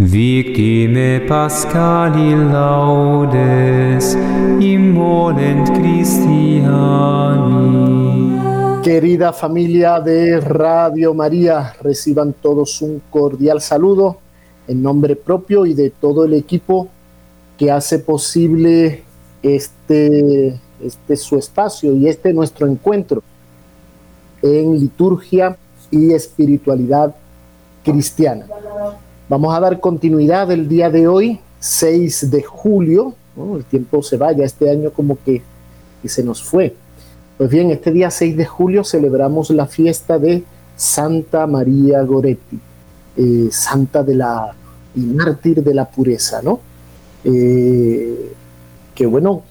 Victime Pascali laudes, immolent Christiani. Querida familia de Radio María, reciban todos un cordial saludo en nombre propio y de todo el equipo que hace posible este, este su espacio y este nuestro encuentro en liturgia y espiritualidad cristiana. Vamos a dar continuidad el día de hoy, 6 de julio. El tiempo se vaya, este año como que, se nos fue. Pues bien, este día 6 de julio celebramos la fiesta de Santa María Goretti, eh, santa de la y mártir de la pureza, ¿no? Eh, que bueno,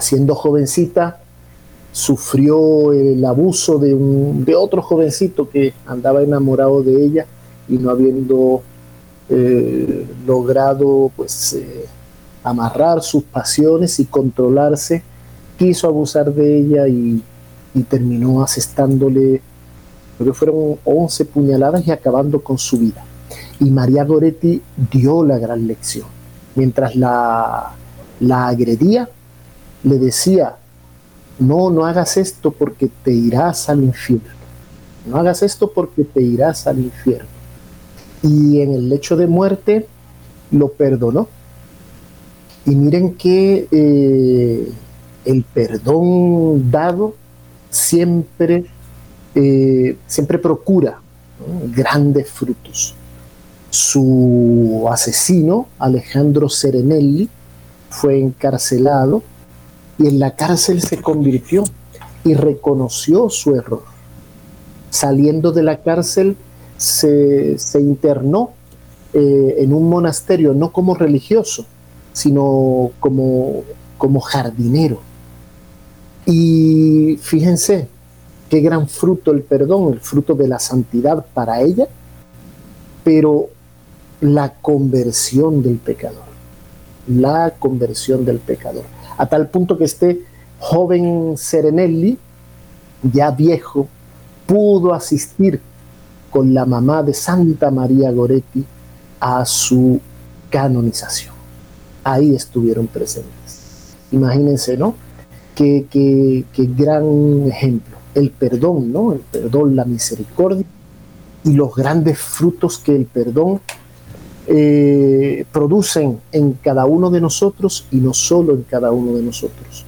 siendo jovencita, sufrió el abuso de, un, de otro jovencito que andaba enamorado de ella y no habiendo eh, logrado pues eh, amarrar sus pasiones y controlarse, quiso abusar de ella y, terminó asestándole, creo que fueron 11 puñaladas y acabando con su vida. Y María Goretti dio la gran lección. Mientras la, la agredía, le decía, no, no hagas esto porque te irás al infierno. No hagas esto porque te irás al infierno y en el lecho de muerte lo perdonó. Y miren que eh, el perdón dado siempre, eh, siempre procura grandes frutos. Su asesino, Alejandro Serenelli, fue encarcelado y en la cárcel se convirtió y reconoció su error. Saliendo de la cárcel, se, internó eh, en un monasterio, no como religioso, sino como, como jardinero. Y fíjense qué gran fruto el perdón, el fruto de la santidad para ella, pero la conversión del pecador, la conversión del pecador. A tal punto que este joven Serenelli, ya viejo, pudo asistir con la mamá de Santa María Goretti a su canonización. Ahí estuvieron presentes. Imagínense, ¿no? Qué, gran ejemplo. El perdón, ¿no? El perdón, la misericordia y los grandes frutos que el perdón eh, producen en cada uno de nosotros y no solo en cada uno de nosotros,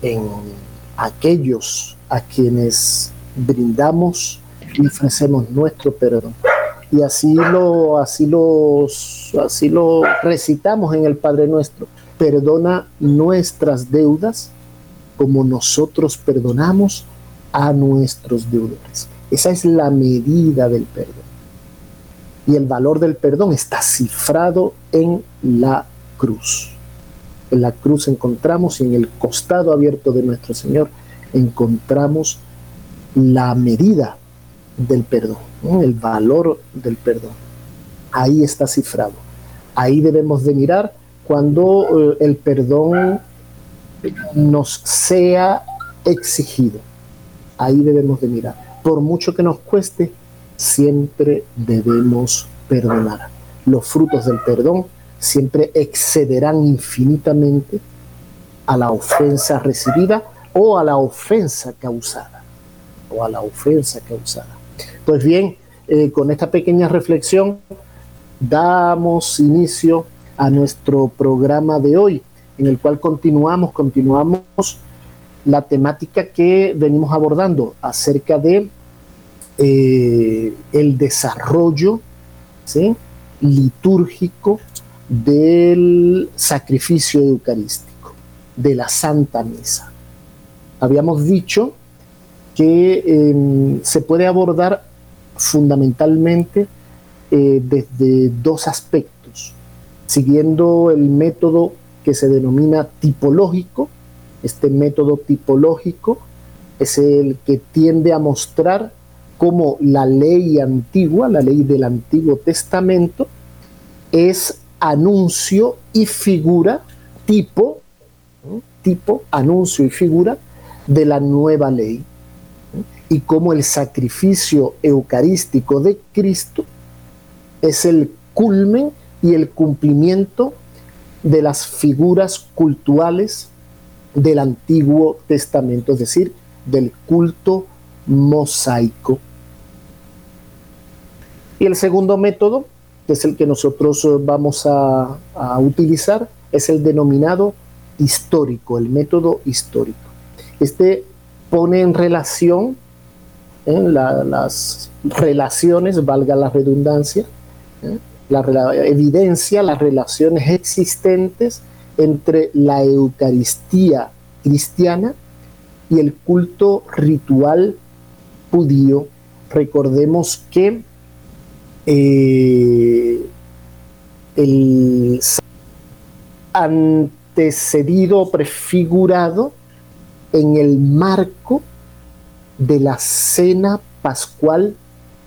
en aquellos a quienes brindamos y ofrecemos nuestro perdón. Y así lo, así los, así lo recitamos en el Padre Nuestro. Perdona nuestras deudas como nosotros perdonamos a nuestros deudores. Esa es la medida del perdón. Y el valor del perdón está cifrado en la cruz. En la cruz encontramos y en el costado abierto de nuestro Señor encontramos la medida del perdón, el valor del perdón. Ahí está cifrado. Ahí debemos de mirar cuando eh, el perdón nos sea exigido. Ahí debemos de mirar. Por mucho que nos cueste, siempre debemos perdonar. Los frutos del perdón siempre excederán infinitamente a la ofensa recibida o a la ofensa causada. O a la ofensa causada. Pues bien, eh, con esta pequeña reflexión damos inicio a nuestro programa de hoy, en el cual continuamos, continuamos la temática que venimos abordando acerca de eh, el desarrollo litúrgico del sacrificio eucarístico, de la Santa Misa. Habíamos dicho que em, se puede abordar fundamentalmente eh, desde dos aspectos, siguiendo el método que se denomina tipológico. Este método tipológico es el que tiende a mostrar cómo la ley antigua, la ley del Antiguo Testamento, es anuncio y figura, tipo, tipo, anuncio y figura de la nueva ley y cómo el sacrificio eucarístico de Cristo es el culmen y el cumplimiento de las figuras culturales del Antiguo Testamento, es decir, del culto mosaico. Y el segundo método, que es el que nosotros vamos a, utilizar, es el denominado histórico, el método histórico. Este pone en relación las relaciones, valga la redundancia, ¿eh? la, evidencia las relaciones existentes entre la Eucaristía cristiana y el culto ritual judío. Recordemos que eh, el antecedido, prefigurado en el marco de la cena pascual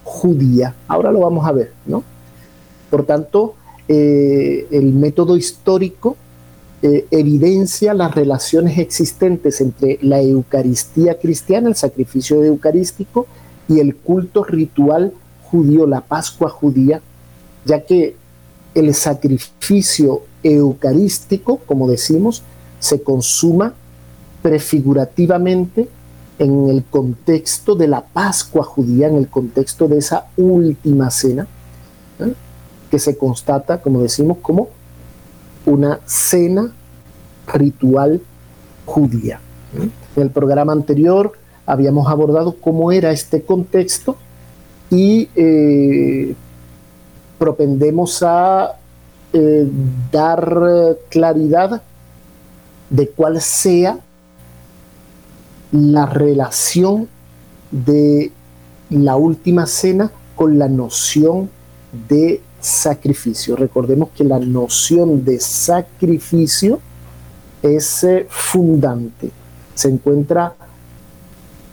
judía. Ahora lo vamos a ver, ¿no? Por tanto, eh, el método histórico eh, evidencia las relaciones existentes entre la Eucaristía cristiana, el sacrificio eucarístico, y el culto ritual judío, la Pascua judía, ya que el sacrificio eucarístico, como decimos, se consuma prefigurativamente en el contexto de la Pascua judía, en el contexto de esa última cena, ¿eh? que se constata, como decimos, como una cena ritual judía. En el programa anterior habíamos abordado cómo era este contexto y eh, propendemos a eh, dar claridad de cuál sea la relación de la última cena con la noción de sacrificio. Recordemos que la noción de sacrificio es eh, fundante, se encuentra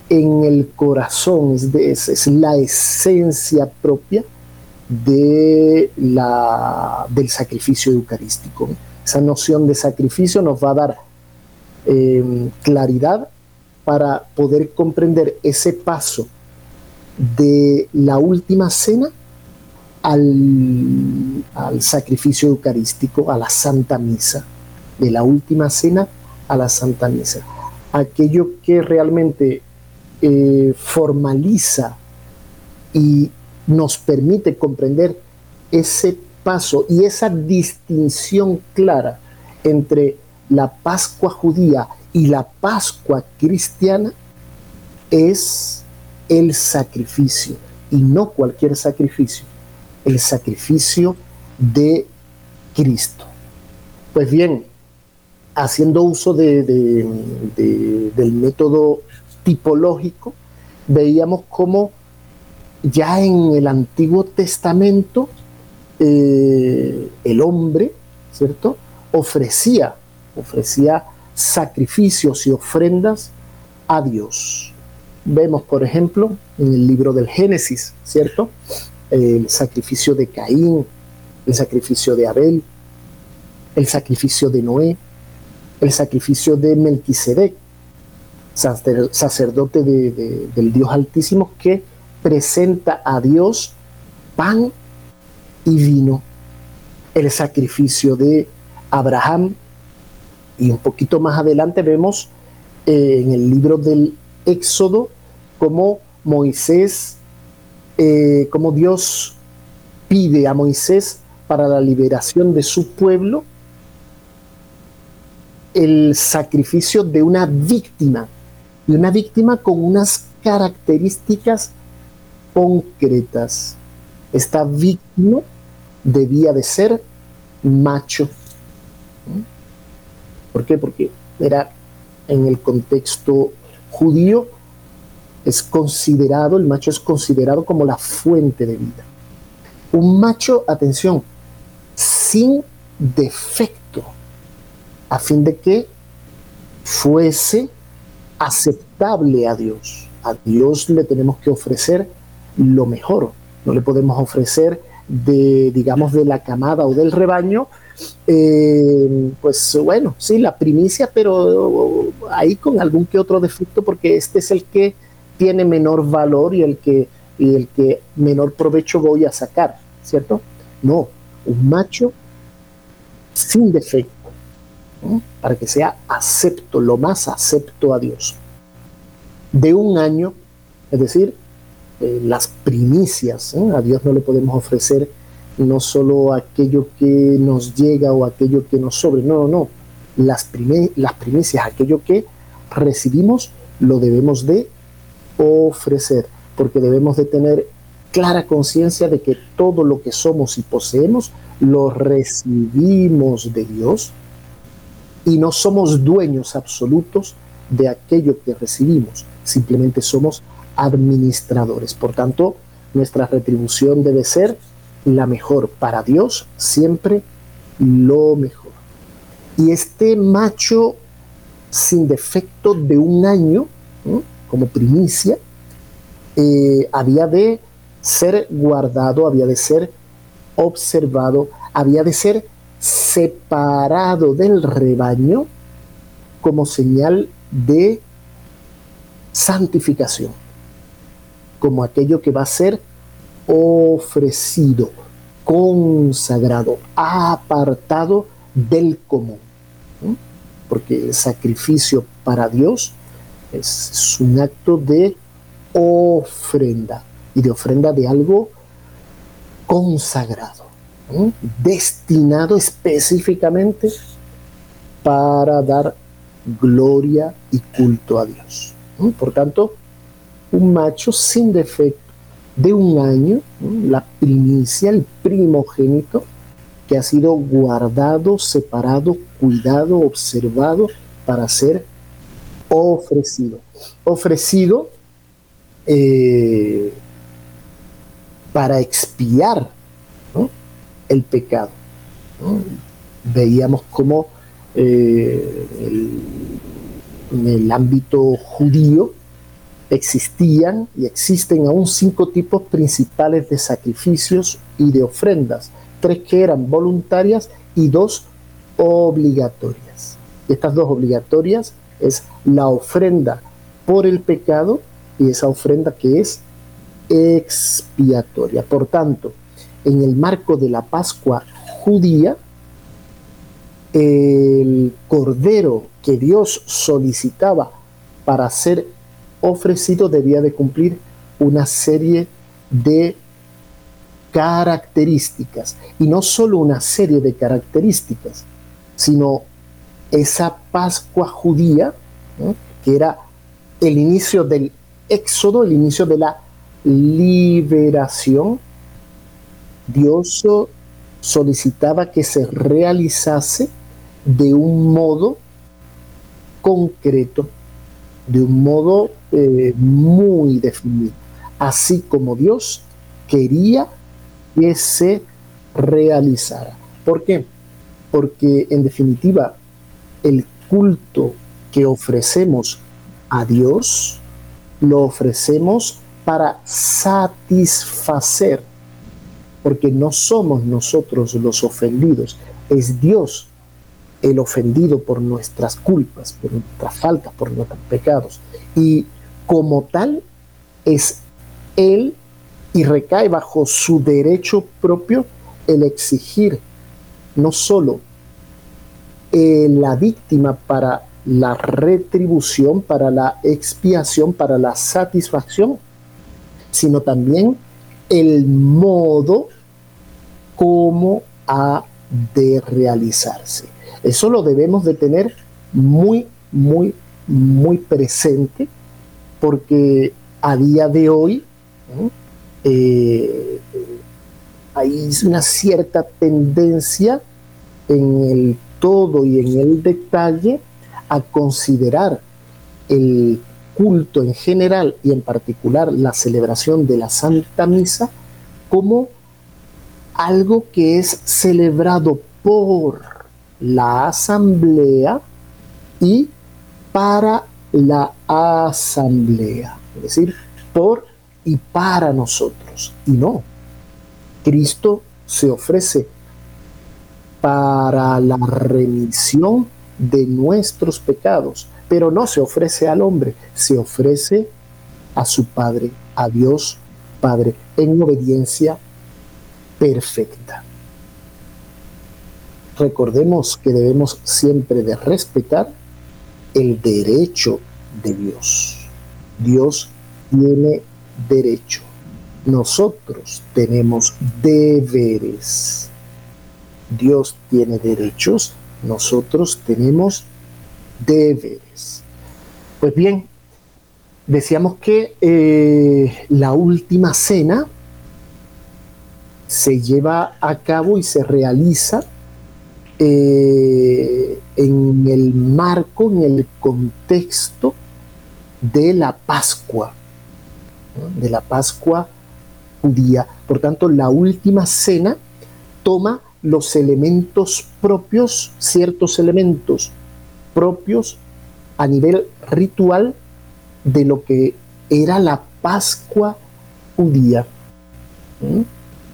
en el corazón, es, la esencia propia de la, del sacrificio eucarístico. Esa noción de sacrificio nos va a dar eh, claridad para poder comprender ese paso de la última cena al, sacrificio eucarístico, a la Santa Misa, de la última cena a la Santa Misa. Aquello que realmente eh, formaliza y nos permite comprender ese paso y esa distinción clara entre la Pascua judía y la Pascua cristiana es el sacrificio y no cualquier sacrificio el sacrificio de Cristo. Pues bien, haciendo uso de, del método tipológico, veíamos cómo ya en el Antiguo Testamento eh, el hombre, ¿cierto? Ofrecía, ofrecía sacrificios y ofrendas a Dios. Vemos, por ejemplo, en el libro del Génesis, ¿cierto? el sacrificio de Caín, el sacrificio de Abel, el sacrificio de Noé, el sacrificio de Melquisedec, sacerdote del Dios Altísimo que presenta a Dios pan y vino, el sacrificio de Abraham, y un poquito más adelante vemos eh, en el libro del Éxodo cómo Moisés eh, como Dios pide a Moisés para la liberación de su pueblo el sacrificio de una víctima, de una víctima con unas características concretas. Esta víctima debía de ser macho. ¿Por qué? Porque era en el contexto judío es considerado, el macho es considerado como la fuente de vida. Un macho, atención, sin defecto, a fin de que fuese aceptable a Dios. A Dios le tenemos que ofrecer lo mejor. No le podemos ofrecer de, digamos, de la camada o del rebaño, eh, pues bueno, sí, la primicia, pero ahí con algún que otro defecto, porque este es el que tiene menor valor y el que, el que menor provecho voy a sacar, ¿cierto? No, un macho sin defecto, para que sea acepto, lo más acepto a Dios. De un año, es decir, eh, las primicias, a Dios no le podemos ofrecer no solo aquello que nos llega o aquello que nos sobre, no, no, no, las, las primicias, aquello que recibimos, lo debemos de ofrecer, porque debemos de tener clara conciencia de que todo lo que somos y poseemos lo recibimos de Dios y no somos dueños absolutos de aquello que recibimos, simplemente somos administradores. Por tanto, nuestra retribución debe ser la mejor para Dios, siempre lo mejor. Y este macho sin defecto de un año, como primicia, eh, había de ser guardado, había de ser observado, había de ser separado del rebaño como señal de santificación, como aquello que va a ser ofrecido, consagrado, apartado del común. Porque el sacrificio para Dios es un acto de ofrenda y de ofrenda de algo consagrado, destinado específicamente para dar gloria y culto a Dios. Por tanto, un macho sin defecto de un año, la primicia, el primogénito, que ha sido guardado, separado, cuidado, observado para ser ofrecido. Ofrecido eh, para expiar el pecado. Veíamos cómo eh, en el ámbito judío existían y existen aún cinco tipos principales de sacrificios y de ofrendas, tres que eran voluntarias y dos obligatorias. estas dos obligatorias es la ofrenda por el pecado y esa ofrenda que es expiatoria. Por tanto, en el marco de la Pascua judía, el cordero que Dios solicitaba para ser ofrecido debía de cumplir una serie de características. Y no solo una serie de características, sino esa Pascua judía, que era el inicio del éxodo, el inicio de la liberación, Dios solicitaba que se realizase de un modo concreto, de un modo eh, muy definido, así como Dios quería que se realizara. ¿Por qué? Porque en definitiva el culto que ofrecemos a Dios lo ofrecemos para satisfacer, porque no somos nosotros los ofendidos, es Dios el ofendido por nuestras culpas, por nuestras faltas, por nuestros pecados. Y como tal, es Él y recae bajo su derecho propio el exigir no solo eh, la víctima para la retribución, para la expiación, para la satisfacción, sino también el modo como ha de realizarse. Eso lo debemos de tener muy, muy, muy presente porque a día de hoy eh, hay una cierta tendencia en el todo y en el detalle a considerar el culto en general y en particular la celebración de la Santa Misa como algo que es celebrado por la asamblea y para la asamblea, es decir, por y para nosotros. Y no, Cristo se ofrece para la remisión de nuestros pecados, pero no se ofrece al hombre, se ofrece a su Padre, a Dios Padre, en obediencia perfecta. recordemos que debemos siempre de respetar el derecho de Dios. Dios tiene derecho. Nosotros tenemos deberes. Dios tiene derechos, nosotros tenemos deberes. Pues bien, decíamos que eh, la última cena se lleva a cabo y se realiza eh, en el marco, en el contexto de la Pascua, de la Pascua judía. Por tanto, la última cena toma los elementos propios, ciertos elementos propios a nivel ritual de lo que era la Pascua judía.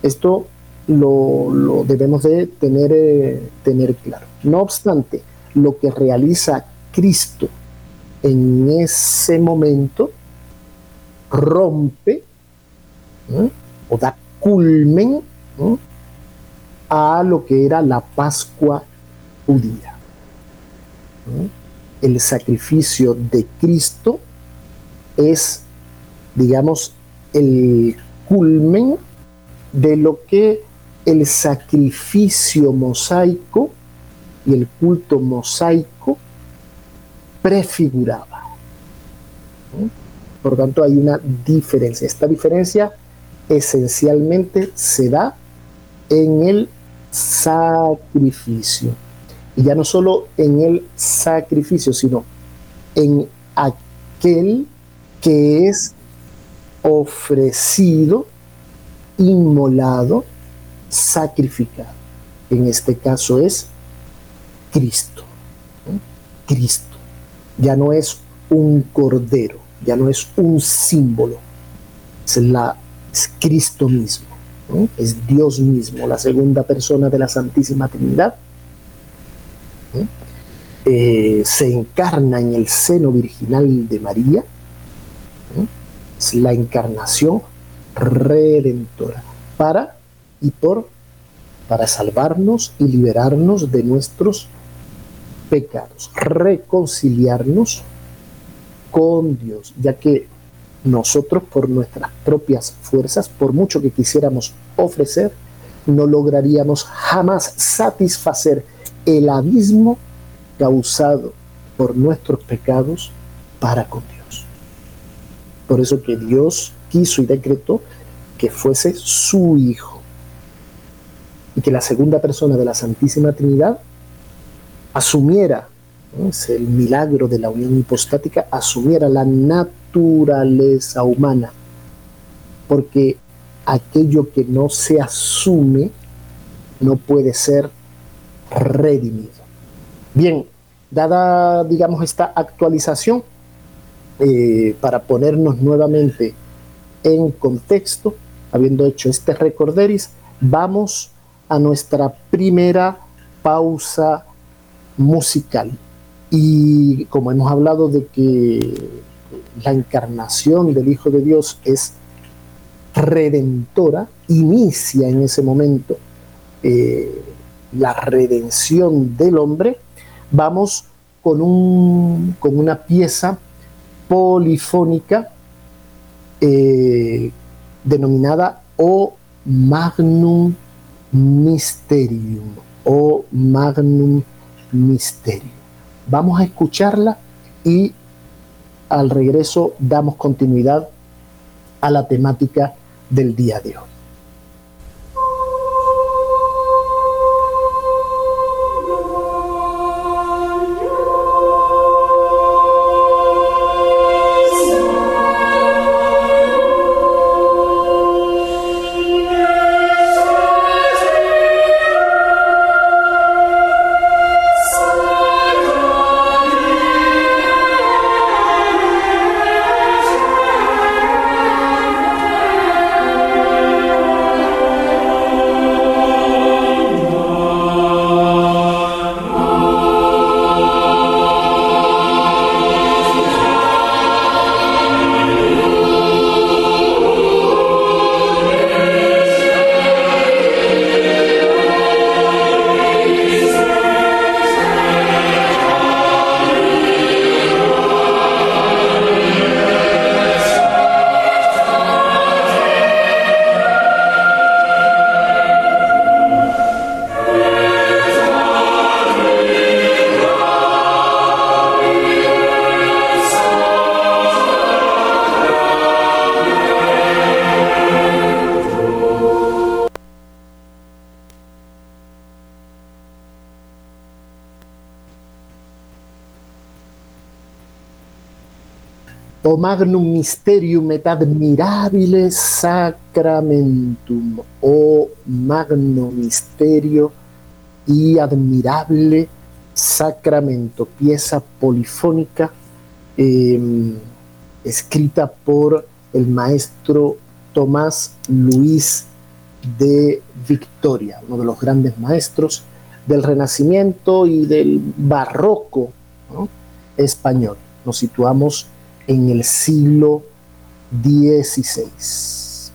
Esto lo, debemos de tener, eh, tener claro. No obstante, lo que realiza Cristo en ese momento rompe o da culmen a lo que era la Pascua judía. El sacrificio de Cristo es, digamos, el culmen de lo que el sacrificio mosaico y el culto mosaico prefiguraba. Por tanto, hay una diferencia. Esta diferencia esencialmente se da en el sacrificio. Y ya no solo en el sacrificio, sino en aquel que es ofrecido, inmolado, sacrificado. En este caso es Cristo. Cristo. Ya no es un cordero, ya no es un símbolo, es, la, Cristo mismo, es Dios mismo, la segunda persona de la Santísima Trinidad. Eh, se encarna en el seno virginal de María, es la encarnación redentora para y por para salvarnos y liberarnos de nuestros pecados, reconciliarnos con Dios, ya que nosotros por nuestras propias fuerzas, por mucho que quisiéramos ofrecer, no lograríamos jamás satisfacer el abismo causado por nuestros pecados para con Dios. Por eso que Dios quiso y decretó que fuese su Hijo. Y que la segunda persona de la Santísima Trinidad asumiera, es el milagro de la unión hipostática, asumiera la naturaleza humana, porque aquello que no se asume no puede ser redimido. Bien, dada, digamos, esta actualización, eh, para ponernos nuevamente en contexto, habiendo hecho este recorderis, vamos a nuestra primera pausa musical. Y como hemos hablado de que la encarnación del Hijo de Dios es redentora, inicia en ese momento eh, la redención del hombre, vamos con, un, con una pieza polifónica eh, denominada O Magnum Mysterium o Magnum Mysterium. Vamos a escucharla y al regreso damos continuidad a la temática del día de hoy. Magnum mysterium et admirabile sacramentum, o magno misterio y admirable sacramento, pieza polifónica em, escrita por el maestro Tomás Luis de Victoria, uno de los grandes maestros del Renacimiento y del Barroco español. Nos situamos en el siglo XVI.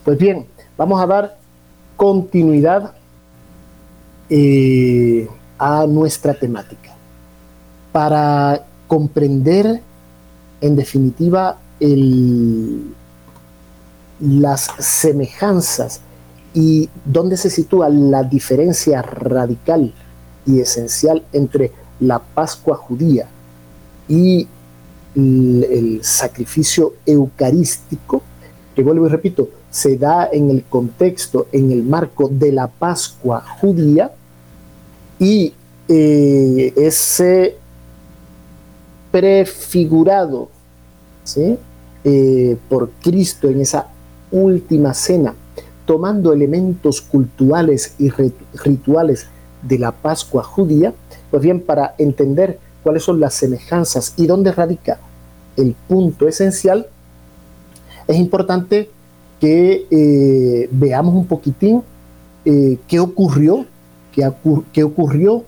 Pues bien, vamos a dar continuidad eh, a nuestra temática para comprender en definitiva las semejanzas y dónde se sitúa la diferencia radical y esencial entre la Pascua judía y el, sacrificio eucarístico, que vuelvo y repito, se da en el contexto, en el marco de la Pascua judía, y eh, ese prefigurado eh, por Cristo en esa última cena, tomando elementos culturales y rituales de la Pascua judía, pues bien, para entender cuáles son las semejanzas y dónde radica el punto esencial, es importante que eh, veamos un poquitín eh, qué ocurrió, qué, ocurrió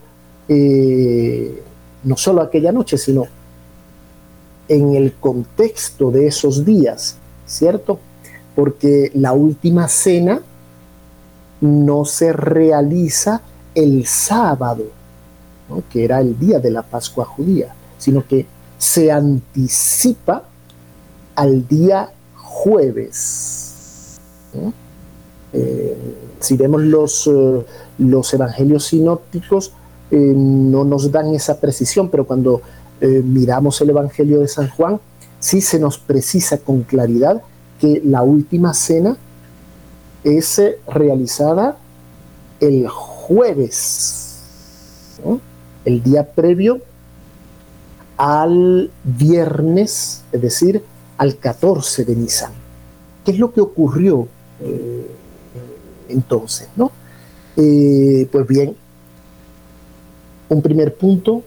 eh, no solo aquella noche, sino en el contexto de esos días, ¿cierto? Porque la última cena no se realiza el sábado, que era el día de la Pascua judía, sino que se anticipa al día jueves. Eh, si vemos los, eh, los evangelios sinópticos, eh, no nos dan esa precisión, pero cuando miramos el evangelio de San Juan, sí se nos precisa con claridad que la última cena es realizada el jueves, el día previo al viernes, es decir, al 14 de Nisan. ¿Qué es lo que ocurrió eh, entonces? ¿no? Eh, pues bien, un primer punto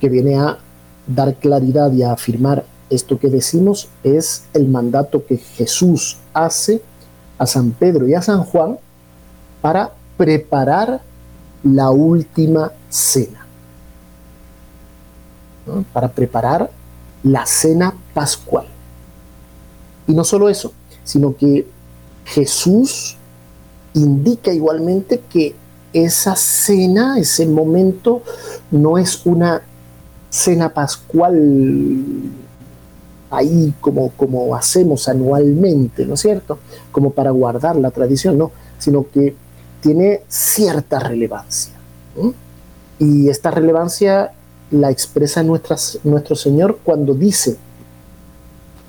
que viene a dar claridad y a afirmar esto que decimos es el mandato que Jesús hace a San Pedro y a San Juan para preparar la última cena, para preparar la cena pascual. Y no solo eso, sino que Jesús indica igualmente que esa cena, ese momento, no es una cena pascual ahí como, como hacemos anualmente, ¿no es cierto? Como para guardar la tradición, no, sino que tiene cierta relevancia. Y esta relevancia la expresa nuestro Señor cuando dice,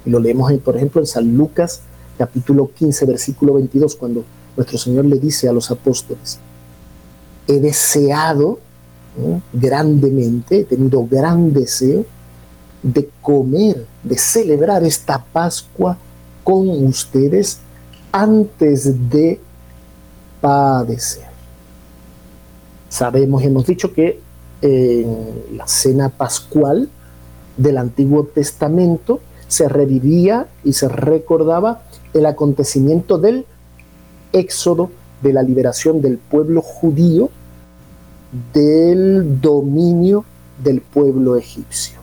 y lo leemos, por ejemplo, en San Lucas capítulo 15, versículo 22, cuando nuestro Señor le dice a los apóstoles, he deseado grandemente, he tenido gran deseo de comer, de celebrar esta Pascua con ustedes antes de padecer. Sabemos, hemos dicho que en la cena pascual del Antiguo Testamento se revivía y se recordaba el acontecimiento del éxodo, de la liberación del pueblo judío del dominio del pueblo egipcio.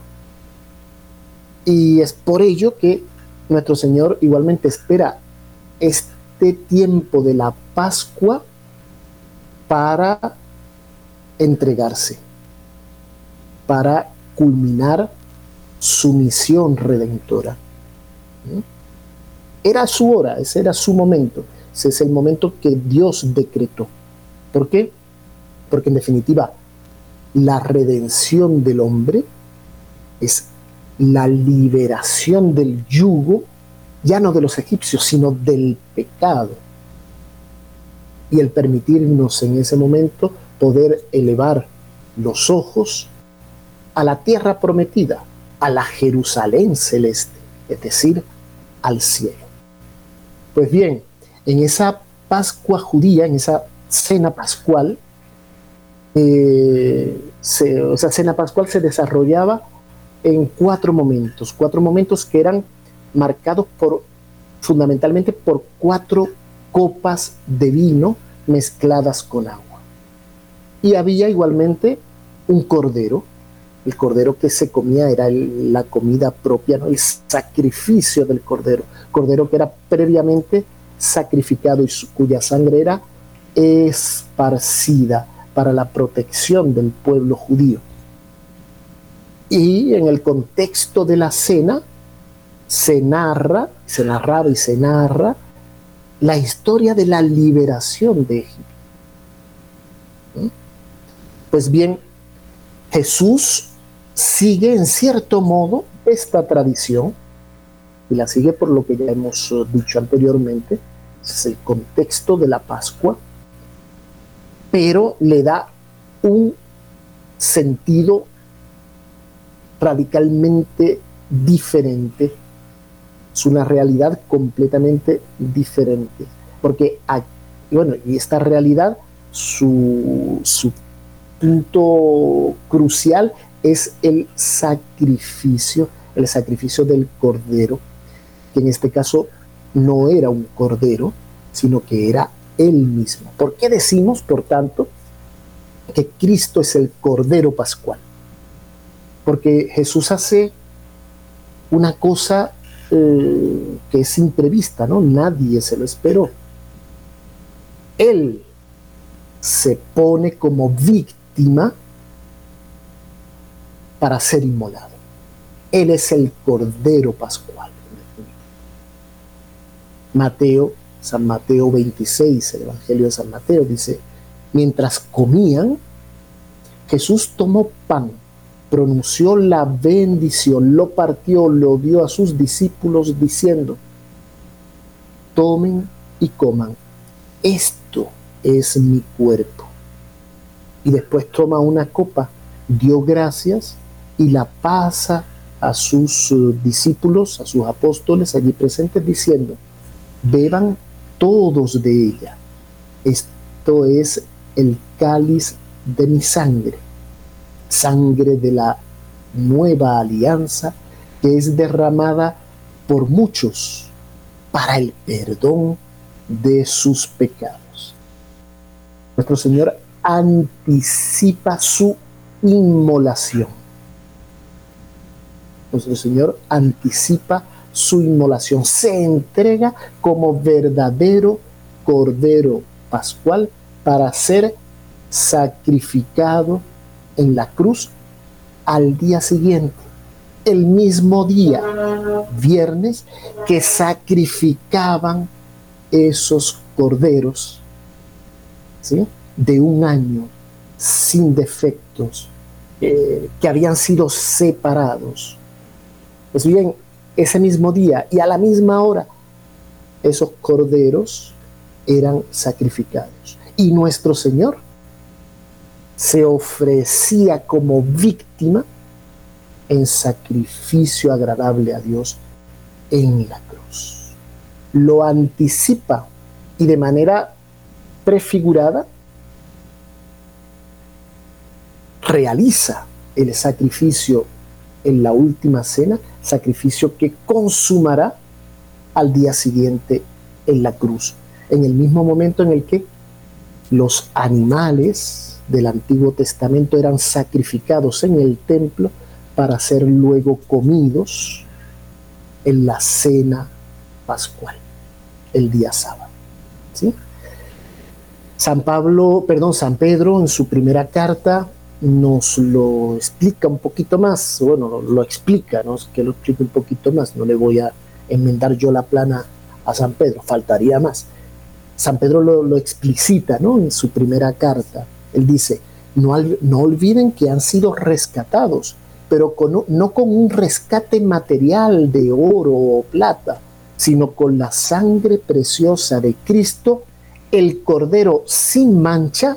Y es por ello que nuestro Señor igualmente espera este tiempo de la Pascua para entregarse, para culminar su misión redentora. ¿Mm? Era su hora, ese era su momento, ese es el momento que Dios decretó. ¿Por qué? Porque en definitiva, la redención del hombre es la liberación del yugo, ya no de los egipcios, sino del pecado y el permitirnos en ese momento poder elevar los ojos a la tierra prometida, a la Jerusalén celeste, es decir, al cielo. Pues bien, en esa Pascua judía, en esa cena pascual, eh, se, esa cena pascual se desarrollaba en cuatro momentos, cuatro momentos que eran marcados por fundamentalmente por cuatro copas de vino mezcladas con agua. Y había igualmente un cordero, el cordero que se comía era la comida propia, ¿no? el sacrificio del cordero, cordero que era previamente sacrificado y cuya sangre era esparcida para la protección del pueblo judío. Y en el contexto de la cena se narra, se narraba y se narra la historia de la liberación de Egipto. ¿Mm? Pues bien, Jesús sigue en cierto modo esta tradición y la sigue por lo que ya hemos eh, dicho anteriormente, es el contexto de la Pascua, pero le da un sentido radicalmente diferente, es una realidad completamente diferente, porque, bueno, y esta realidad, su, punto crucial es el sacrificio, el sacrificio del cordero, que en este caso no era un cordero, sino que era él mismo. ¿Por qué decimos, por tanto, que Cristo es el cordero pascual? Porque Jesús hace una cosa eh, que es imprevista, ¿no? Nadie se lo esperó. Él se pone como víctima para ser inmolado. Él es el Cordero Pascual. Mateo, San Mateo 26, el Evangelio de San Mateo dice, mientras comían, Jesús tomó pan, pronunció la bendición, lo partió, lo dio a sus discípulos diciendo, tomen y coman, esto es mi cuerpo. Y después toma una copa, dio gracias y la pasa a sus eh, discípulos, a sus apóstoles allí presentes, diciendo, beban todos de ella. Esto es el cáliz de mi sangre, sangre de la nueva alianza que es derramada por muchos para el perdón de sus pecados. Nuestro Señor anticipa su inmolación. Nuestro Señor anticipa su inmolación, se entrega como verdadero Cordero Pascual para ser sacrificado en la cruz al día siguiente, el mismo día, viernes, que sacrificaban esos corderos ¿sí? de un año sin defectos, eh, que habían sido separados. Pues bien, ese mismo día y a la misma hora, esos corderos eran sacrificados. Y nuestro Señor se ofrecía como víctima en sacrificio agradable a Dios en la cruz. Lo anticipa y de manera prefigurada realiza el sacrificio en la última cena, sacrificio que consumará al día siguiente en la cruz, en el mismo momento en el que los animales del Antiguo Testamento eran sacrificados en el templo para ser luego comidos en la cena pascual, el día sábado. ¿sí? San Pablo, perdón, San Pedro en su primera carta nos lo explica un poquito más, bueno, lo, explica, ¿no? que lo explique un poquito más, no le voy a enmendar yo la plana a San Pedro, faltaría más. San Pedro lo, explicita ¿no? en su primera carta. Él dice, no, no olviden que han sido rescatados, pero no con un rescate material de oro o plata, sino con la sangre preciosa de Cristo, el Cordero sin mancha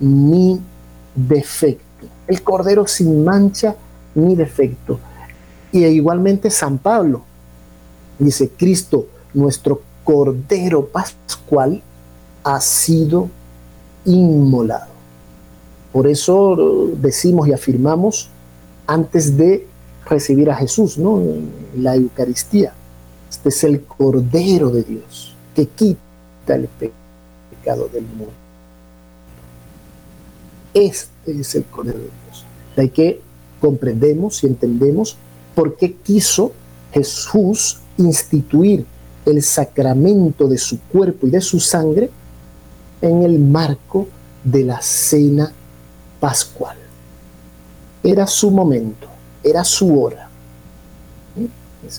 ni defecto. El Cordero sin mancha ni defecto. Y igualmente San Pablo Dice, Cristo, nuestro Cordero Pascual, ha sido inmolado. Por eso decimos y afirmamos antes de recibir a Jesús, ¿no? La Eucaristía. Este es el Cordero de Dios que quita el pecado del mundo. Este es el Cordero de Dios. Hay que comprendemos y entendemos por qué quiso Jesús instituir el sacramento de su cuerpo y de su sangre en el marco de la cena pascual. Era su momento, era su hora.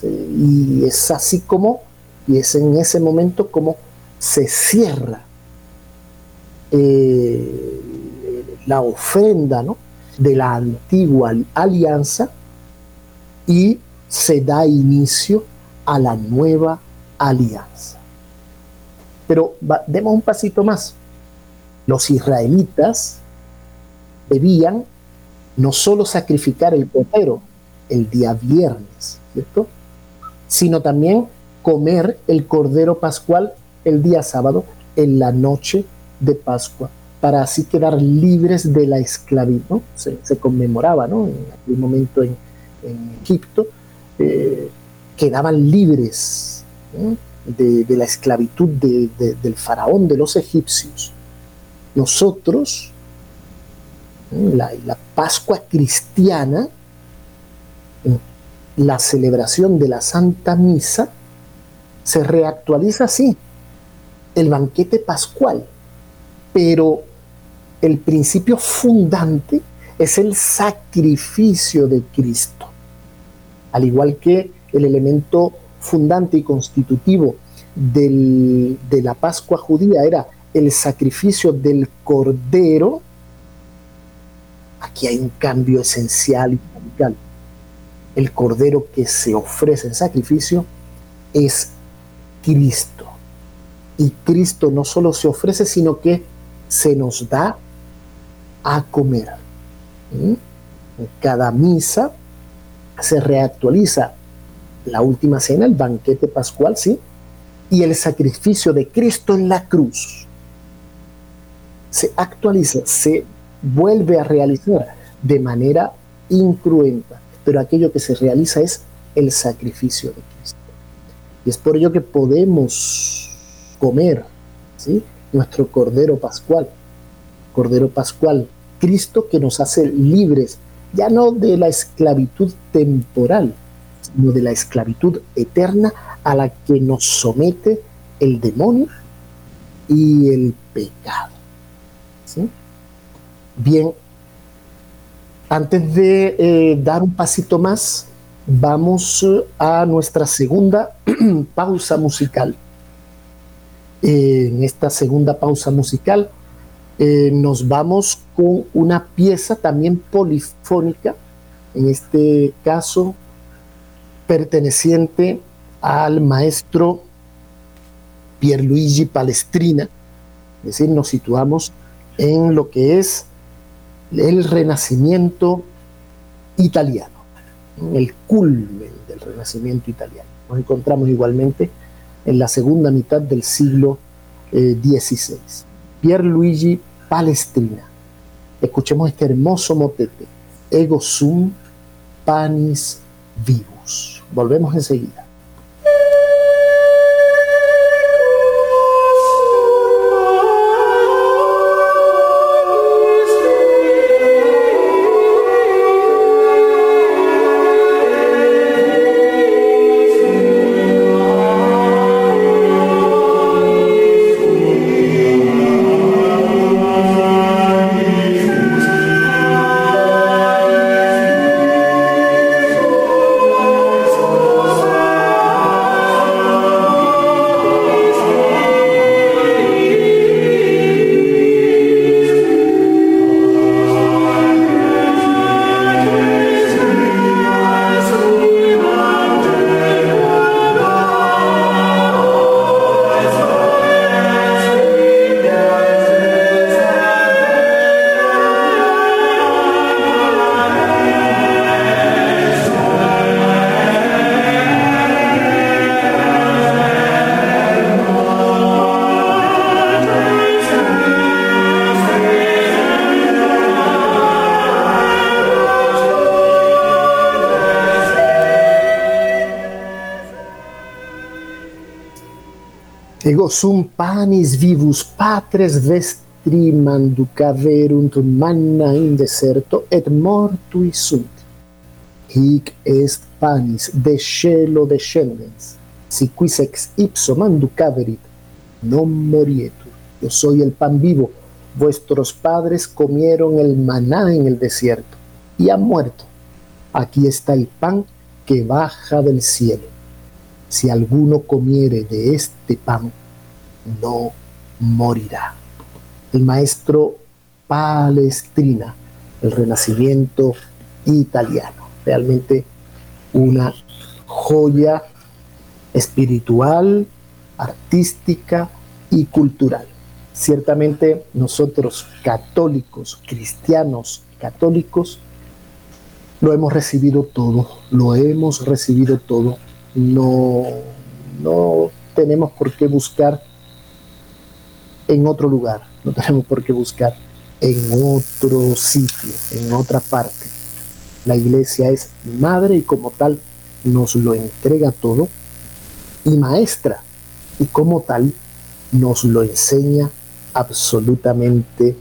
Y es así como, y es en ese momento como se cierra eh, la ofrenda de la antigua alianza y se da inicio a la nueva alianza. Pero demos un pasito más. Los israelitas debían no solo sacrificar el cordero el día viernes, ¿cierto? Sino también comer el cordero pascual el día sábado en la noche de Pascua para así quedar libres de la esclavitud. Se, conmemoraba ¿no? en aquel momento en, Egipto, eh, quedaban libres de, la esclavitud del faraón, de los egipcios. Nosotros, la, la Pascua cristiana, la celebración de la Santa Misa, se reactualiza así, el banquete pascual, pero el principio fundante es el sacrificio de Cristo. Al igual que el elemento fundante y constitutivo de la Pascua judía era el sacrificio del cordero, aquí hay un cambio esencial y radical. El cordero que se ofrece en sacrificio es Cristo. Y Cristo no solo se ofrece, sino que se nos da a comer. ¿Mm? Cada misa se reactualiza la última cena, el banquete pascual, ¿sí? Y el sacrificio de Cristo en la cruz. Se actualiza, se vuelve a realizar de manera incruenta, pero aquello que se realiza es el sacrificio de Cristo. Y es por ello que podemos comer ¿sí? nuestro Cordero Pascual. Cordero Pascual Cristo que nos hace libres, ya no de la esclavitud temporal, sino de la esclavitud eterna a la que nos somete el demonio y el pecado. Bien, antes de eh, dar un pasito más, vamos a nuestra segunda pausa musical. en esta segunda pausa musical eh, nos vamos con una pieza también polifónica, en este caso perteneciente al maestro Pierluigi Palestrina, es decir, nos situamos en lo que es el renacimiento italiano, el culmen del renacimiento italiano. Nos encontramos igualmente en la segunda mitad del siglo XVI. Eh, Pierluigi Palestrina. Escuchemos este hermoso motete, Ego sum panis vivus. Volvemos enseguida. Ego sum panis vivus patres vestri manducaverunt manna in deserto et mortui sunt. Hic est panis de cielo descendens, si quis ex ipso manducaverit, non morietur. Yo soy el pan vivo. Vuestros padres comieron el maná en el desierto y han muerto. Aquí está el pan que baja del cielo. Si alguno comiere de este pan, no morirá. El maestro Palestrina, el renacimiento italiano, realmente una joya espiritual, artística y cultural. Ciertamente nosotros católicos, cristianos católicos, lo hemos recibido todo, lo hemos recibido todo. No, no tenemos por qué buscar en otro lugar, no tenemos por qué buscar en otro sitio, en otra parte. La iglesia es madre y como tal nos lo entrega todo y maestra y como tal nos lo enseña absolutamente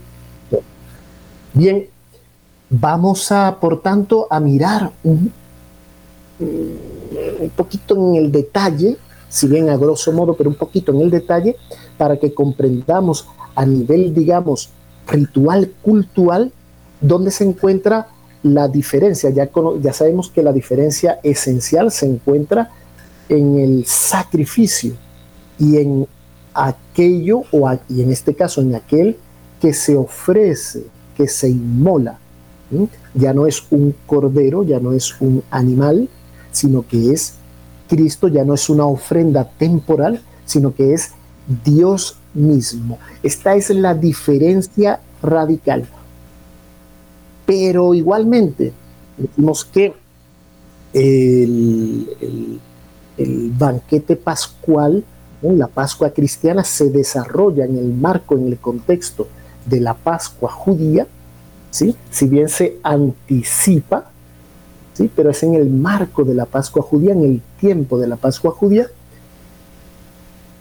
todo. Bien, vamos a, por tanto, a mirar un, un poquito en el detalle, si bien a grosso modo, pero un poquito en el detalle, para que comprendamos a nivel, digamos, ritual, cultural, dónde se encuentra la diferencia. Ya, ya sabemos que la diferencia esencial se encuentra en el sacrificio y en aquello, o y en este caso en aquel que se ofrece, que se inmola. Ya no es un cordero, ya no es un animal, sino que es Cristo, ya no es una ofrenda temporal, sino que es Dios mismo. Esta es la diferencia radical. Pero igualmente, decimos que el, el banquete pascual, la Pascua cristiana, se desarrolla en el marco, en el contexto de la Pascua judía, ¿sí? si bien se anticipa, ¿sí? pero es en el marco de la Pascua judía, en el tiempo de la Pascua judía,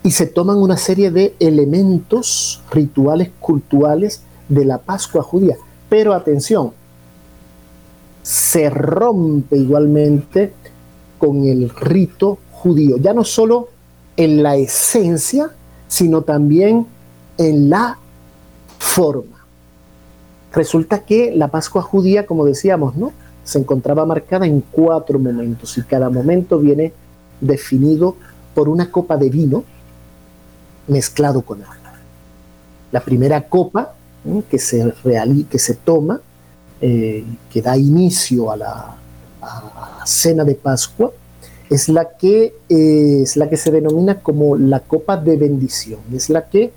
y se toman una serie de elementos rituales, culturales de la Pascua judía. Pero atención, se rompe igualmente con el rito judío, ya no solo en la esencia, sino también en la forma. Resulta que la Pascua judía, como decíamos, ¿no? se encontraba marcada en cuatro momentos y cada momento viene definido por una copa de vino mezclado con agua. La primera copa que, se que se toma, eh, que da inicio a la, cena de Pascua, es la, que, eh, es la que se denomina como la copa de bendición, es la que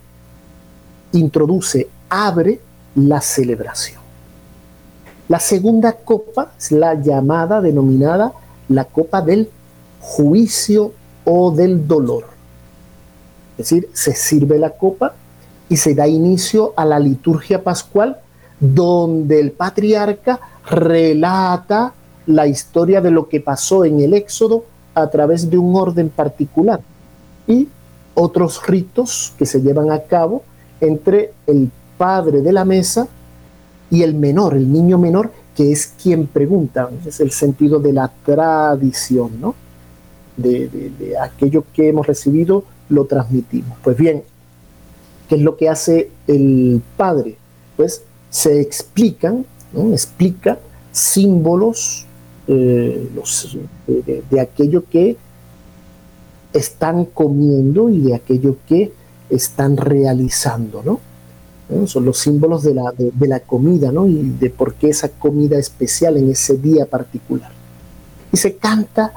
introduce, abre la celebración. La segunda copa es la llamada, denominada la copa del juicio o del dolor. Es decir, se sirve la copa y se da inicio a la liturgia pascual donde el patriarca relata la historia de lo que pasó en el Éxodo a través de un orden particular y otros ritos que se llevan a cabo entre el padre de la mesa y el menor, el niño menor, que es quien pregunta, es el sentido de la tradición, ¿no? De, de aquello que hemos recibido lo transmitimos. Pues bien, ¿qué es lo que hace el padre? Pues se explican, explica símbolos eh, de, aquello que están comiendo y de aquello que están realizando, ¿no? Son los símbolos de la, de, la comida, ¿no? Y de por qué esa comida especial en ese día particular. Y se canta,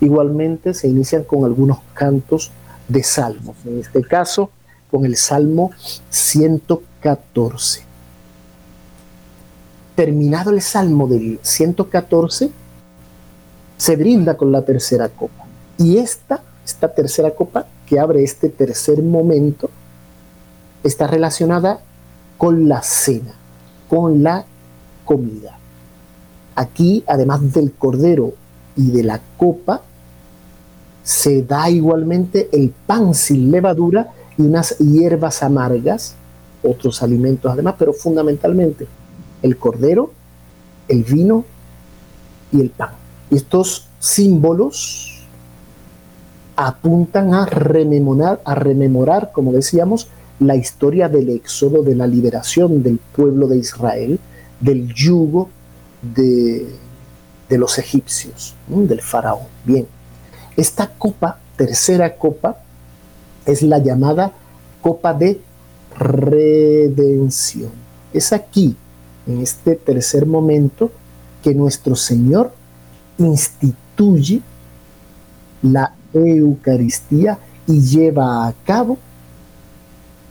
igualmente se inician con algunos cantos de salmos, en este caso con el Salmo 114. Terminado el Salmo del 114, se brinda con la tercera copa. Y esta, esta tercera copa que abre este tercer momento, está relacionada con la cena, con la comida. Aquí, además del cordero y de la copa, se da igualmente el pan sin levadura y unas hierbas amargas, otros alimentos además, pero fundamentalmente el cordero, el vino y el pan. Estos símbolos apuntan a rememorar, a rememorar, como decíamos, la historia del éxodo, de la liberación del pueblo de Israel, del yugo de, de los egipcios, del faraón. Bien, esta copa, tercera copa, es la llamada copa de redención. Es aquí, en este tercer momento, que nuestro Señor instituye la Eucaristía y lleva a cabo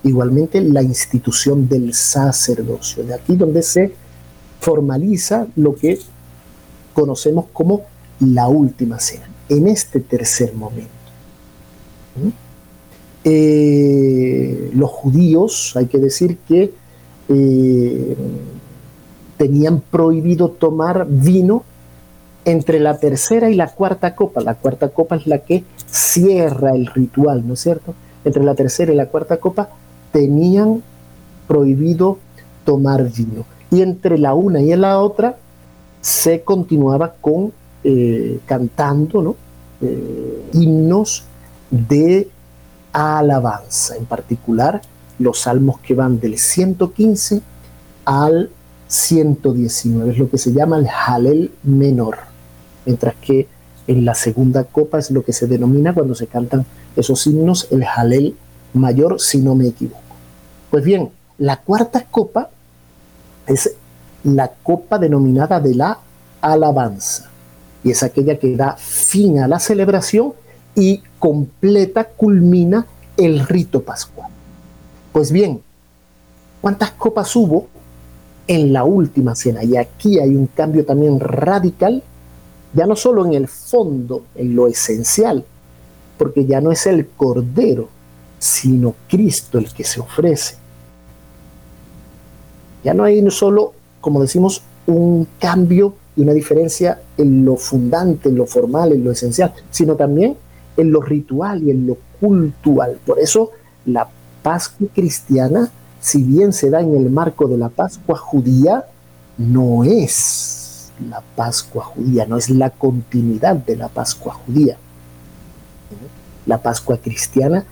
igualmente la institución del sacerdocio. De aquí donde se formaliza lo que conocemos como la última cena en este tercer momento. Eh, los judíos, hay que decir que eh, tenían prohibido tomar vino entre la tercera y la cuarta copa. La cuarta copa es la que cierra el ritual, ¿no es cierto? Entre la tercera y la cuarta copa tenían prohibido tomar vino. Y entre la una y la otra se continuaba con eh, cantando. Eh, himnos de alabanza, en particular los salmos que van del 115 al 119, es lo que se llama el Halel menor, mientras que en la segunda copa es lo que se denomina cuando se cantan esos himnos el Halel mayor, si no me equivoco. Pues bien, la cuarta copa es la copa denominada de la alabanza y es aquella que da fin a la celebración y completa, culmina el rito pascual. Pues bien, ¿cuántas copas hubo en la última cena? Y aquí hay un cambio también radical, ya no solo en el fondo, en lo esencial, porque ya no es el cordero, sino Cristo el que se ofrece. Ya no hay solo, como decimos, un cambio y una diferencia en lo fundante, en lo formal, en lo esencial, sino también en lo ritual y en lo cultural. Por eso la Pascua cristiana, si bien se da en el marco de la Pascua judía, no es la Pascua judía, no es la continuidad de la Pascua judía. La Pascua cristiana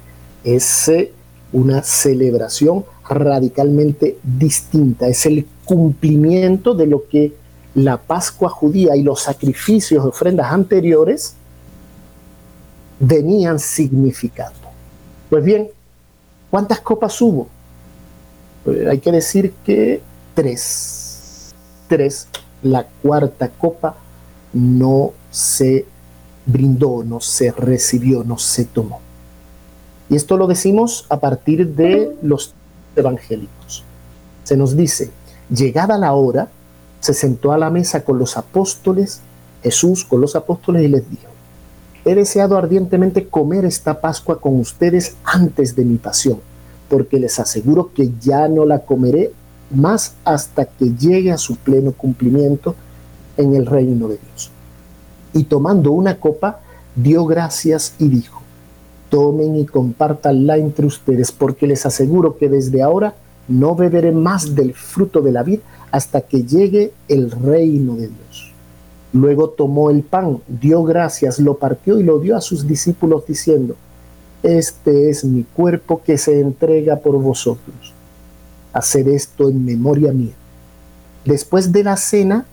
es eh, una celebración radicalmente distinta, es el cumplimiento de lo que la Pascua judía y los sacrificios de ofrendas anteriores venían significando. Pues bien, ¿cuántas copas hubo? Pues hay que decir que tres. Tres. La cuarta copa no se brindó, no se recibió, no se tomó. Y esto lo decimos a partir de los evangélicos. Se nos dice, llegada la hora, se sentó a la mesa con los apóstoles, Jesús con los apóstoles y les dijo, he deseado ardientemente comer esta Pascua con ustedes antes de mi pasión, porque les aseguro que ya no la comeré más hasta que llegue a su pleno cumplimiento en el reino de Dios. Y tomando una copa, dio gracias y dijo, tomen y compartanla entre ustedes, porque les aseguro que desde ahora no beberé más del fruto de la vid hasta que llegue el reino de Dios. Luego tomó el pan, dio gracias, lo partió y lo dio a sus discípulos diciendo, este es mi cuerpo que se entrega por vosotros. Hacer esto en memoria mía. Después de la cena,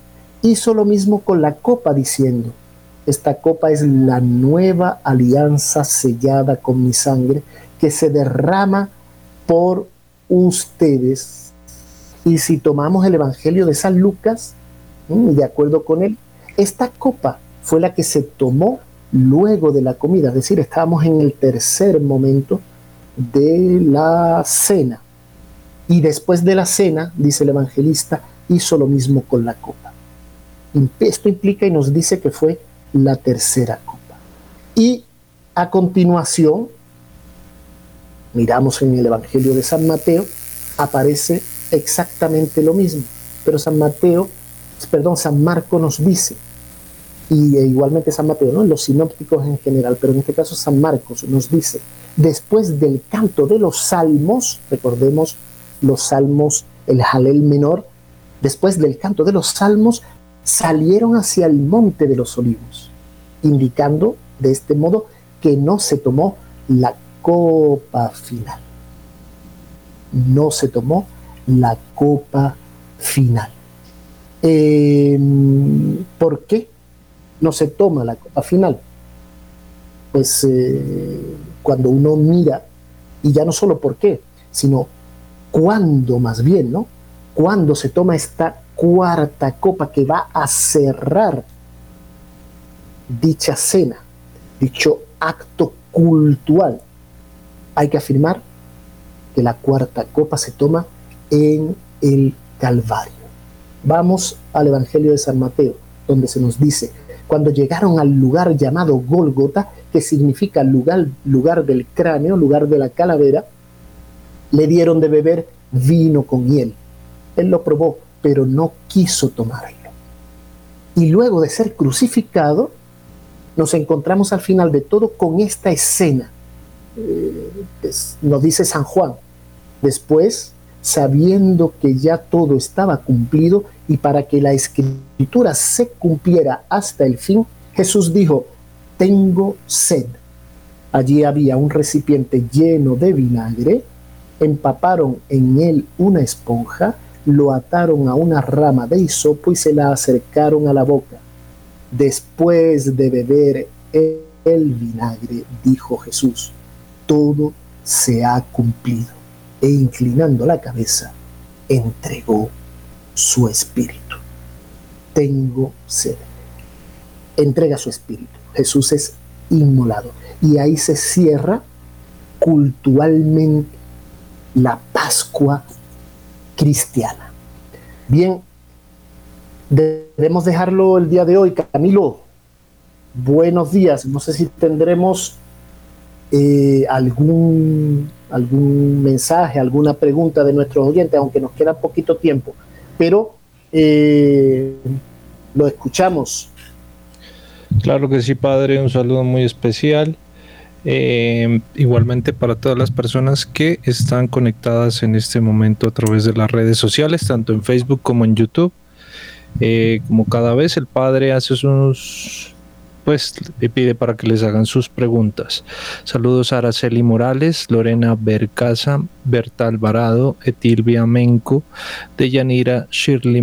hizo lo mismo con la copa diciendo, esta copa es la nueva alianza sellada con mi sangre que se derrama por ustedes y si tomamos el Evangelio de San Lucas, de acuerdo con él, esta copa fue la que se tomó luego de la comida, es decir, estábamos en el tercer momento de la cena. Y después de la cena, dice el evangelista, hizo lo mismo con la copa. Esto implica y nos dice que fue la tercera copa. Y a continuación, miramos en el Evangelio de San Mateo, aparece exactamente lo mismo. Pero San Mateo, perdón, San Marco nos dice y e igualmente San Mateo, ¿no? los sinópticos en general, pero en este caso San Marcos nos dice, después del canto de los salmos, recordemos los salmos, el Jalel menor, después del canto de los salmos, salieron hacia el monte de los olivos, indicando de este modo que no se tomó la copa final. No se tomó la copa final. Em, ¿Por qué no se toma la copa final? Pues eh, cuando uno mira, y ya no solo por qué, sino cuándo más bien, ¿no? Cuando se toma esta cuarta copa que va a cerrar dicha cena, dicho acto cultural, hay que afirmar que la cuarta copa se toma en el Calvario. Vamos al Evangelio de San Mateo, donde se nos dice, cuando llegaron al lugar llamado Gólgota, que significa lugar, lugar del cráneo, lugar de la calavera, le dieron de beber vino con hiel. Él lo probó, pero no quiso tomarlo. Y luego de ser crucificado, nos encontramos al final de todo con esta escena. Eh, nos dice San Juan. Después, sabiendo que ya todo estaba cumplido y para que la escritura se cumpliera hasta el fin, Jesús dijo, tengo sed. Allí había un recipiente lleno de vinagre, empaparon en él una esponja, lo ataron a una rama de hisopo y se la acercaron a la boca. Después de beber el vinagre, dijo Jesús, todo se ha cumplido. E inclinando la cabeza, entregó su espíritu. Tengo sed. Entrega su espíritu. Jesús es inmolado. Y ahí se cierra culturalmente la Pascua cristiana. Bien, debemos dejarlo el día de hoy. Camilo, buenos días. No sé si tendremos eh, algún, algún mensaje, alguna pregunta de nuestros oyentes, aunque nos queda poquito tiempo, pero eh, lo escuchamos. Claro que sí, padre, un saludo muy especial. Eh, igualmente para todas las personas que están conectadas en este momento a través de las redes sociales, tanto en Facebook como en YouTube. Eh, como cada vez el padre hace sus, pues le pide para que les hagan sus preguntas. Saludos a Araceli Morales, Lorena Bercaza, Berta Alvarado, Etilvia Menco, Deyanira Shirley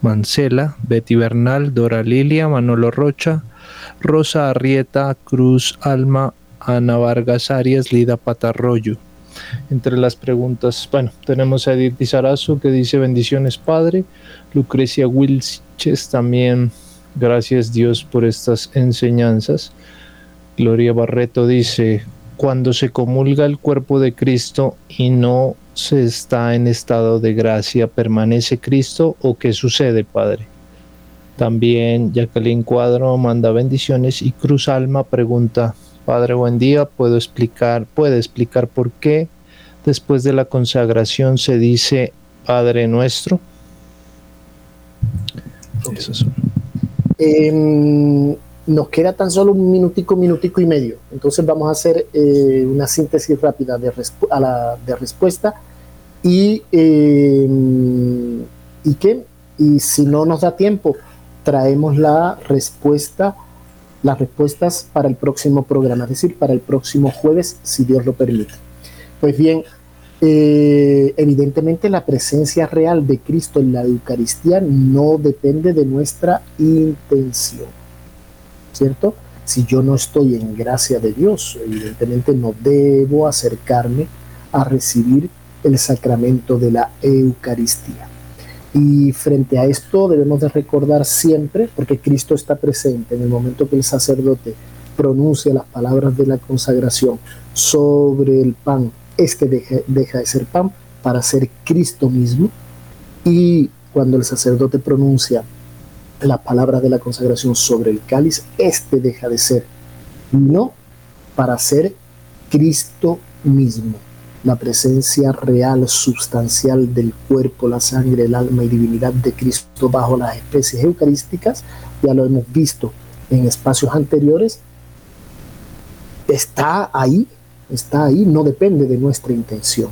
Mancela, Betty Bernal, Dora Lilia, Manolo Rocha, Rosa Arrieta, Cruz Alma, Ana Vargas Arias, Lida Patarroyo. Entre las preguntas, bueno, tenemos a Edith Pizarazo que dice bendiciones Padre, Lucrecia Wilches también, gracias Dios por estas enseñanzas. Gloria Barreto dice, cuando se comulga el cuerpo de Cristo y no se está en estado de gracia, ¿permanece Cristo o qué sucede, Padre? También Jacqueline Cuadro manda bendiciones y Cruz Alma pregunta, Padre, buen día, ¿puedo explicar, puede explicar por qué después de la consagración se dice Padre nuestro? Em, nos queda tan solo un minutico, minutico y medio. Entonces vamos a hacer eh, una síntesis rápida de, respuesta y, em, y que, y si no nos da tiempo, traemos la respuesta, las respuestas para el próximo programa, es decir, para el próximo jueves, si Dios lo permite. Pues bien, eh, evidentemente la presencia real de Cristo en la Eucaristía no depende de nuestra intención, ¿cierto? Si yo no estoy en gracia de Dios, evidentemente no debo acercarme a recibir el sacramento de la Eucaristía. Y frente a esto debemos de recordar siempre, porque Cristo está presente en el momento que el sacerdote pronuncia las palabras de la consagración sobre el pan, este deja, deja de ser pan para ser Cristo mismo. Y cuando el sacerdote pronuncia las palabras de la consagración sobre el cáliz, este deja de ser no para ser Cristo mismo. la presencia real, sustancial del cuerpo, la sangre, el alma y divinidad de Cristo bajo las especies eucarísticas, ya lo hemos visto en espacios anteriores, está ahí, está ahí, no depende de nuestra intención,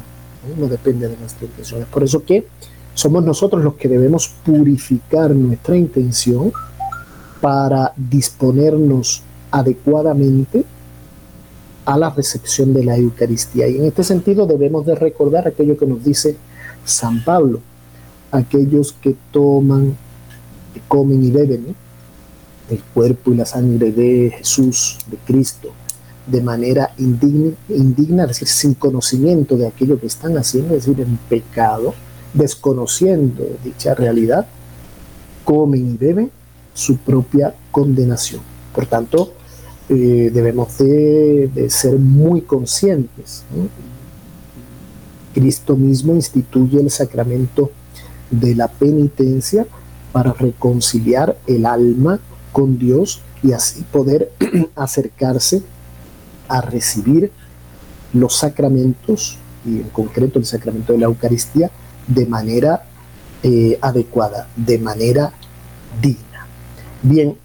no depende de nuestra intención. Es por eso que somos nosotros los que debemos purificar nuestra intención para disponernos adecuadamente a la recepción de la Eucaristía. Y en este sentido debemos de recordar aquello que nos dice San Pablo, aquellos que toman, que comen y beben el cuerpo y la sangre de Jesús, de Cristo, de manera indigna, es decir, sin conocimiento de aquello que están haciendo, es decir, en pecado, desconociendo dicha realidad, comen y beben su propia condenación. Por tanto, eh, debemos de, ser muy conscientes. Cristo mismo instituye el sacramento de la penitencia para reconciliar el alma con Dios y así poder acercarse a recibir los sacramentos y en concreto el sacramento de la Eucaristía de manera eh, adecuada, de manera digna. Bien,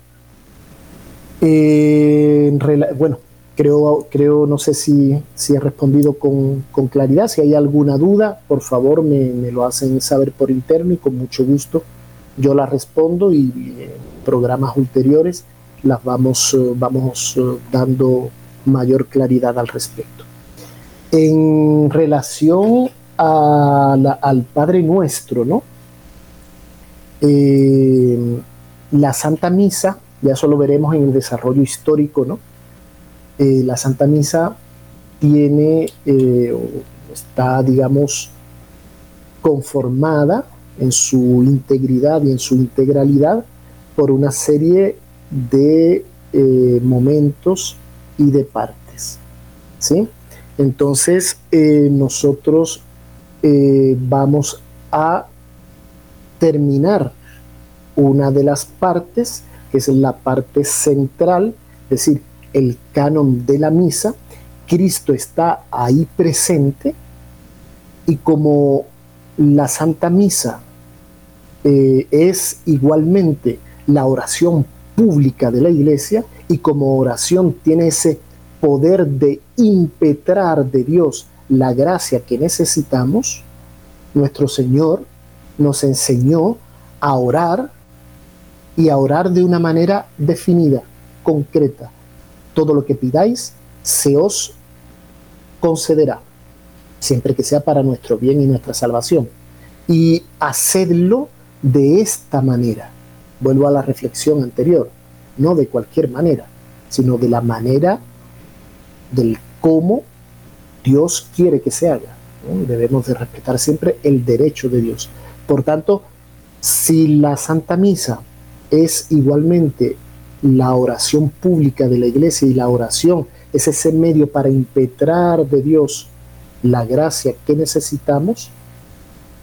eh, bueno, creo, creo, no sé si, si he respondido con, claridad. Si hay alguna duda, por favor me, lo hacen saber por interno y con mucho gusto yo la respondo y en programas ulteriores las vamos, eh, vamos eh, dando mayor claridad al respecto. En relación al Padre Nuestro, ¿no? la Santa Misa ya eso lo veremos en el desarrollo histórico, ¿no? Eh, la Santa Misa tiene, eh, está, digamos, conformada en su integridad y en su integralidad por una serie de eh, momentos y de partes. ¿sí? Entonces, nosotros vamos a terminar una de las partes que es la parte central, es decir, el canon de la misa, Cristo está ahí presente y como la Santa Misa eh, es igualmente la oración pública de la iglesia y como oración tiene ese poder de impetrar de Dios la gracia que necesitamos, nuestro Señor nos enseñó a orar y a orar de una manera definida, concreta. Todo lo que pidáis se os concederá, siempre que sea para nuestro bien y nuestra salvación. Y hacedlo de esta manera. Vuelvo a la reflexión anterior, no de cualquier manera, sino de la manera del cómo Dios quiere que se haga. Debemos de respetar siempre el derecho de Dios. Por tanto, si la Santa Misa es igualmente la oración pública de la iglesia y la oración es ese medio para impetrar de Dios la gracia que necesitamos.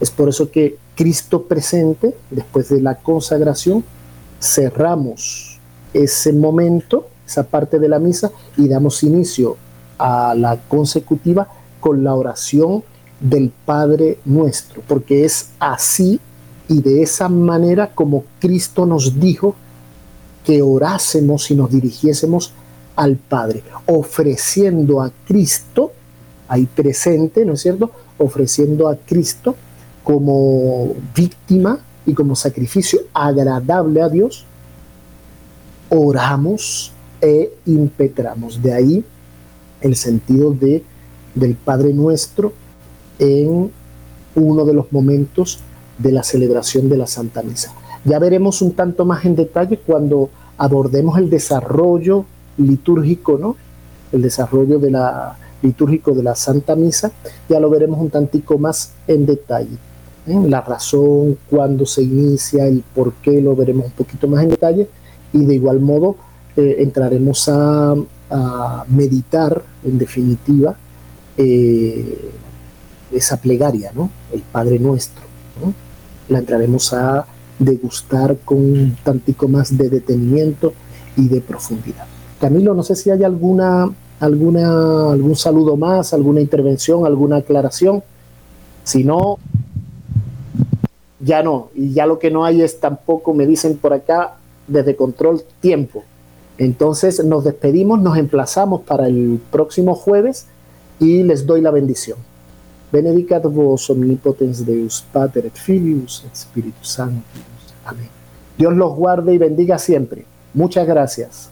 Es por eso que Cristo presente, después de la consagración, cerramos ese momento, esa parte de la misa, y damos inicio a la consecutiva con la oración del Padre nuestro, porque es así y de esa manera como Cristo nos dijo que orásemos y nos dirigiésemos al Padre, ofreciendo a Cristo, ahí presente, ¿no es cierto? Ofreciendo a Cristo como víctima y como sacrificio agradable a Dios, oramos e impetramos. De ahí el sentido de, del Padre nuestro en uno de los momentos de la celebración de la Santa Misa. Ya veremos un tanto más en detalle cuando abordemos el desarrollo litúrgico, ¿no? El desarrollo de la, litúrgico de la Santa Misa, ya lo veremos un tantico más en detalle. ¿eh? La razón, cuándo se inicia, el por qué, lo veremos un poquito más en detalle y de igual modo eh, entraremos a, meditar, en definitiva, eh, esa plegaria, ¿no? El Padre Nuestro. ¿no? la entraremos a degustar con un tantico más de detenimiento y de profundidad. Camilo, no sé si hay alguna alguna, algún saludo más, alguna intervención, alguna aclaración. Si no, ya no. Y ya lo que no hay es tampoco, me dicen por acá, desde control tiempo. Entonces nos despedimos, nos emplazamos para el próximo jueves y les doy la bendición. Benedicat vos omnipotens Deus, Pater et Filius, et Spiritus Sanctus. Amén. Dios los guarde y bendiga siempre. Muchas gracias.